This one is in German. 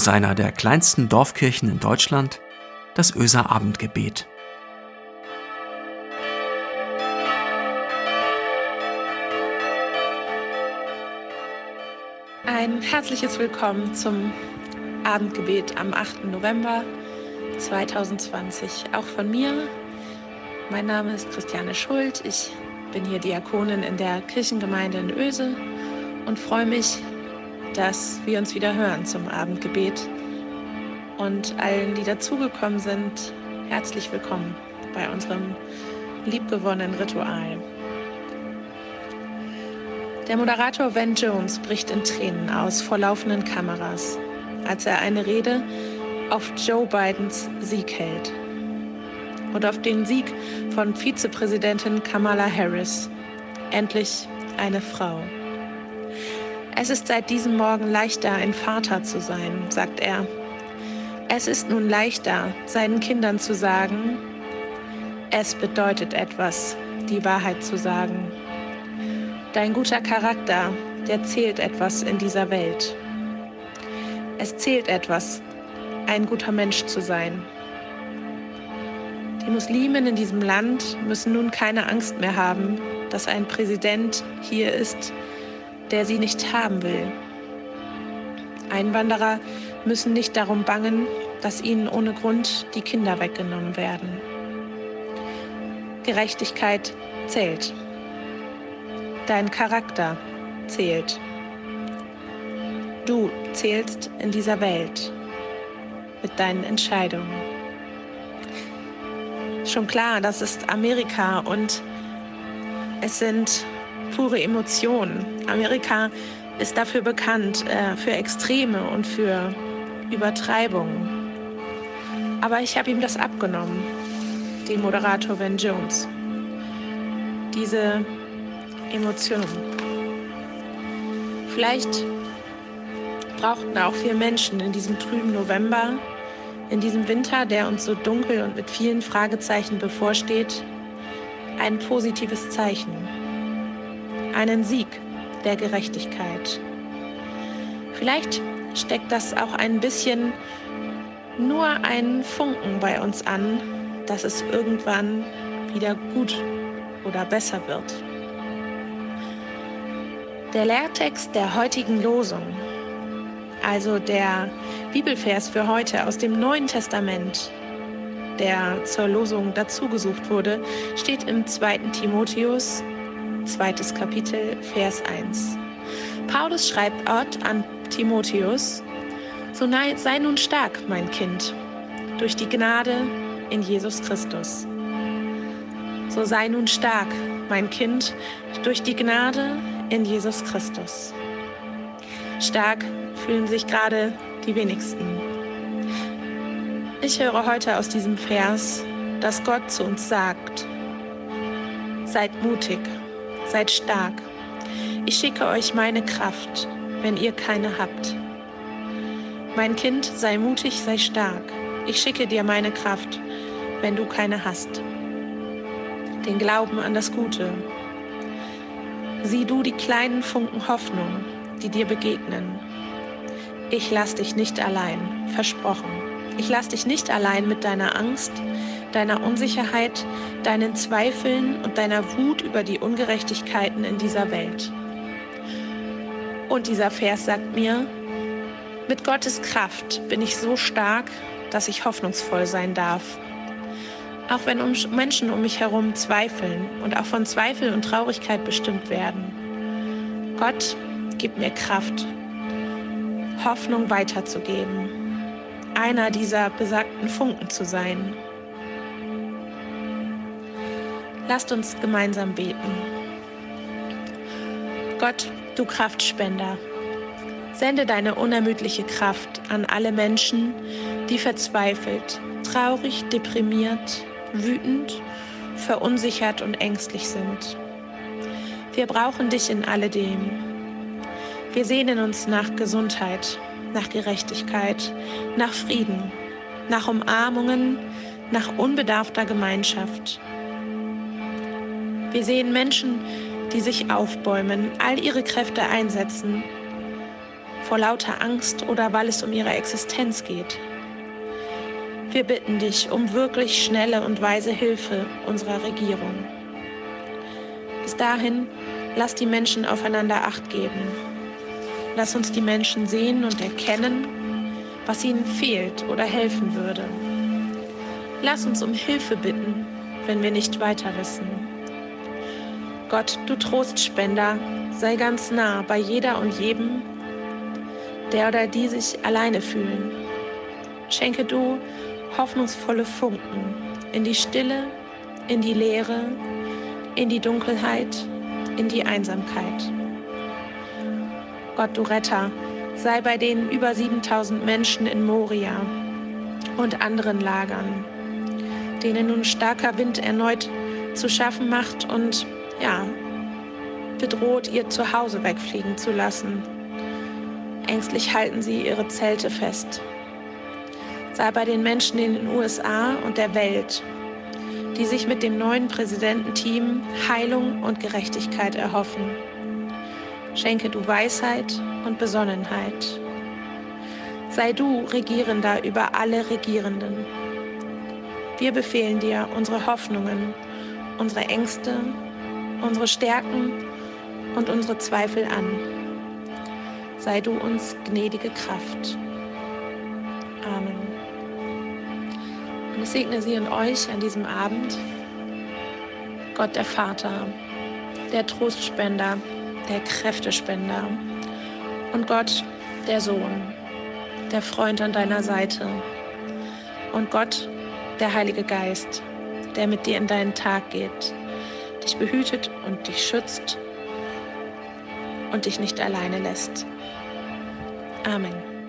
aus einer der kleinsten Dorfkirchen in Deutschland, das Öser Abendgebet. Ein herzliches Willkommen zum Abendgebet am 8. November 2020. Auch von mir. Mein Name ist Christiane Schuld. Ich bin hier Diakonin in der Kirchengemeinde in Öse und freue mich, dass wir uns wieder hören zum Abendgebet. Und allen, die dazugekommen sind, herzlich willkommen bei unserem liebgewonnenen Ritual. Der Moderator Van Jones bricht in Tränen aus vor laufenden Kameras, als er eine Rede auf Joe Bidens Sieg hält und auf den Sieg von Vizepräsidentin Kamala Harris. Endlich eine Frau. Es ist seit diesem Morgen leichter, ein Vater zu sein, sagt er. Es ist nun leichter, seinen Kindern zu sagen, es bedeutet etwas, die Wahrheit zu sagen. Dein guter Charakter, der zählt etwas in dieser Welt. Es zählt etwas, ein guter Mensch zu sein. Die Muslimen in diesem Land müssen nun keine Angst mehr haben, dass ein Präsident hier ist, der sie nicht haben will. Einwanderer müssen nicht darum bangen, dass ihnen ohne Grund die Kinder weggenommen werden. Gerechtigkeit zählt. Dein Charakter zählt. Du zählst in dieser Welt mit deinen Entscheidungen. Schon klar, das ist Amerika und es sind pure Emotionen. Amerika ist dafür bekannt, äh, für Extreme und für Übertreibungen. Aber ich habe ihm das abgenommen, dem Moderator Ben Jones. Diese Emotionen. Vielleicht brauchten auch wir Menschen in diesem trüben November, in diesem Winter, der uns so dunkel und mit vielen Fragezeichen bevorsteht, ein positives Zeichen, einen Sieg der Gerechtigkeit. Vielleicht steckt das auch ein bisschen nur einen Funken bei uns an, dass es irgendwann wieder gut oder besser wird. Der Lehrtext der heutigen Losung, also der Bibelvers für heute aus dem Neuen Testament, der zur Losung dazugesucht wurde, steht im 2. Timotheus, zweites Kapitel, Vers 1. Paulus schreibt Ort an Timotheus, so sei nun stark, mein Kind, durch die Gnade in Jesus Christus. So sei nun stark, mein Kind, durch die Gnade in Jesus Christus. Stark fühlen sich gerade die wenigsten. Ich höre heute aus diesem Vers, dass Gott zu uns sagt, seid mutig, seid stark. Ich schicke euch meine Kraft, wenn ihr keine habt. Mein Kind, sei mutig, sei stark. Ich schicke dir meine Kraft, wenn du keine hast. Den Glauben an das Gute, Sieh du die kleinen Funken Hoffnung, die dir begegnen. Ich lass dich nicht allein, versprochen. Ich lass dich nicht allein mit deiner Angst, deiner Unsicherheit, deinen Zweifeln und deiner Wut über die Ungerechtigkeiten in dieser Welt. Und dieser Vers sagt mir, mit Gottes Kraft bin ich so stark, dass ich hoffnungsvoll sein darf auch wenn Menschen um mich herum zweifeln und auch von Zweifel und Traurigkeit bestimmt werden. Gott, gib mir Kraft, Hoffnung weiterzugeben, einer dieser besagten Funken zu sein. Lasst uns gemeinsam beten. Gott, du Kraftspender, sende deine unermüdliche Kraft an alle Menschen, die verzweifelt, traurig, deprimiert, wütend, verunsichert und ängstlich sind. Wir brauchen dich in alledem. Wir sehnen uns nach Gesundheit, nach Gerechtigkeit, nach Frieden, nach Umarmungen, nach unbedarfter Gemeinschaft. Wir sehen Menschen, die sich aufbäumen, all ihre Kräfte einsetzen, vor lauter Angst oder weil es um ihre Existenz geht. Wir bitten dich um wirklich schnelle und weise Hilfe unserer Regierung. Bis dahin, lass die Menschen aufeinander acht geben. Lass uns die Menschen sehen und erkennen, was ihnen fehlt oder helfen würde. Lass uns um Hilfe bitten, wenn wir nicht weiter wissen. Gott, du Trostspender, sei ganz nah bei jeder und jedem, der oder die sich alleine fühlen. Schenke du hoffnungsvolle Funken in die Stille, in die Leere, in die Dunkelheit, in die Einsamkeit. Gott, du Retter, sei bei den über 7000 Menschen in Moria und anderen Lagern, denen nun starker Wind erneut zu schaffen macht und ja, bedroht, ihr Zuhause wegfliegen zu lassen. Ängstlich halten sie ihre Zelte fest. Sei bei den Menschen in den USA und der Welt, die sich mit dem neuen Präsidententeam Heilung und Gerechtigkeit erhoffen. Schenke du Weisheit und Besonnenheit. Sei du Regierender über alle Regierenden. Wir befehlen dir unsere Hoffnungen, unsere Ängste, unsere Stärken und unsere Zweifel an. Sei du uns gnädige Kraft. Amen. Und ich segne Sie und euch an diesem Abend. Gott der Vater, der Trostspender, der Kräftespender und Gott der Sohn, der Freund an deiner Seite und Gott der Heilige Geist, der mit dir in deinen Tag geht, dich behütet und dich schützt und dich nicht alleine lässt. Amen.